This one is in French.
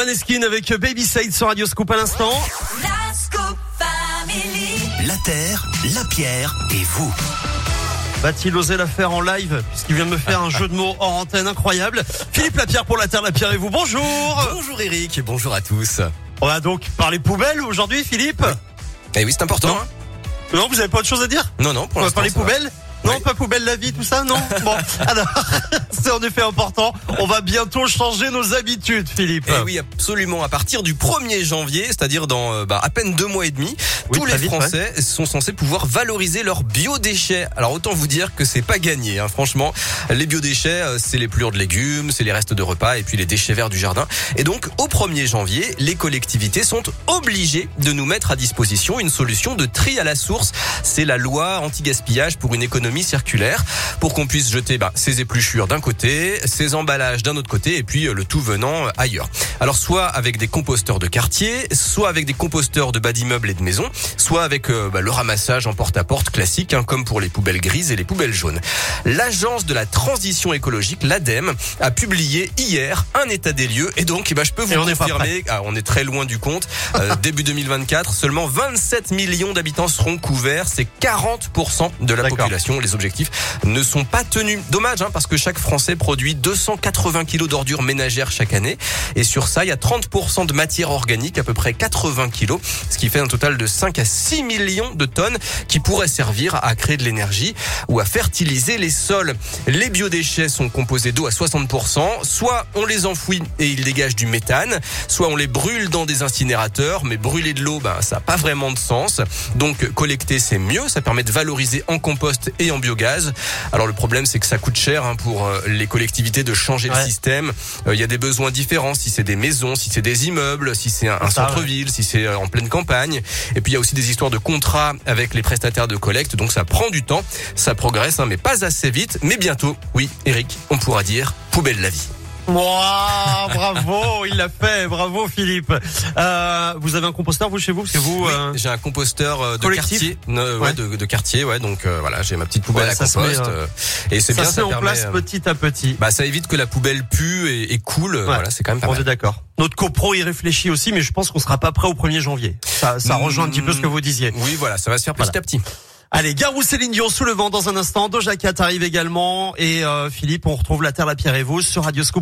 Maneskin avec Baby Side sur Radio Scoop à l'instant. La Scoop Family. La terre, la pierre et vous. Va-t-il oser la faire en live puisqu'il vient de me faire un jeu de mots hors antenne incroyable Philippe Lapierre pour la Terre, la Pierre et vous. Bonjour Bonjour Eric et bonjour à tous. On va donc parler poubelles aujourd'hui Philippe Eh oui, c'est important. Non. hein Non, vous avez pas autre chose à dire? Non, non, pour On va parler poubelles non, Oui. pas poubelle la vie, tout ça, non Bon, alors, c'est en effet important. On va bientôt changer nos habitudes, Philippe. Eh oui, absolument. À partir du 1er janvier, c'est-à-dire dans euh, bah, à peine deux mois et demi, Oui, tous les vite, Français sont censés pouvoir valoriser leurs biodéchets. Alors autant vous dire que c'est pas gagné. Hein, franchement, les biodéchets, euh, c'est les plures de légumes, c'est les restes de repas et puis les déchets verts du jardin. Et donc au 1er janvier, les collectivités sont obligées de nous mettre à disposition une solution de tri à la source. C'est la loi anti-gaspillage pour une économie circulaire, pour qu'on puisse jeter bah, ses épluchures d'un côté, ses emballages d'un autre côté, et puis euh, le tout venant euh, ailleurs. Alors soit avec des composteurs de quartier, soit avec des composteurs de bas d'immeubles et de maisons, soit avec euh, bah, le ramassage en porte-à-porte classique, hein, comme pour les poubelles grises et les poubelles jaunes. L'agence de la transition écologique, l'ADEME, a publié hier un état des lieux, et donc eh ben, je peux vous on confirmer, ah, on est très loin du compte, Euh, début 2024, seulement 27 millions d'habitants seront couverts, c'est 40% de la population. Les objectifs ne sont pas tenus. Dommage, hein, parce que chaque Français produit 280 kilos d'ordures ménagères chaque année. Et sur ça, il y a 30% de matière organique, à peu près 80 kilos, ce qui fait un total de 5 à 6 millions de tonnes qui pourraient servir à créer de l'énergie ou à fertiliser les sols. Les biodéchets sont composés d'eau à 60%. Soit on les enfouit et ils dégagent du méthane, soit on les brûle dans des incinérateurs, mais brûler de l'eau, ben, ça n'a pas vraiment de sens. Donc collecter, c'est mieux, ça permet de valoriser en compost et en biogaz. Alors le problème, c'est que ça coûte cher hein, pour euh, les collectivités de changer Ouais. le système. Euh, Il y a des besoins différents, si c'est des maisons, si c'est des immeubles, si c'est un, un Ça, ouais. centre-ville, si c'est euh, en pleine campagne. Et puis il y a aussi des histoires de contrats avec les prestataires de collecte, donc ça prend du temps, ça progresse, hein, mais pas assez vite. Mais bientôt, oui, Eric, on pourra dire poubelle la vie. Wow, bravo, il l'a fait, bravo Philippe. Euh, vous avez un composteur vous chez vous que vous Oui, euh, j'ai un composteur euh, de quartier, ouais, Ouais. de, de quartier, ouais. Donc euh, voilà, j'ai ma petite poubelle Ouais, à compost, met, euh, et c'est bien, se ça met en permet, place petit à petit. bah ça évite que la poubelle pue et, et coule. Voilà, c'est quand même pas On mal. est d'accord. Notre copro y réfléchit aussi, mais je pense qu'on sera pas prêt au 1er janvier. Ça, ça rejoint un petit peu ce que vous disiez. Oui, voilà, ça va se faire petit à petit. Allez, Garou Céline Dion sous le vent dans un instant. Doja Cat arrive également. Et euh, Philippe, on retrouve la Terre, la Pierre et vous sur Radio Scoop.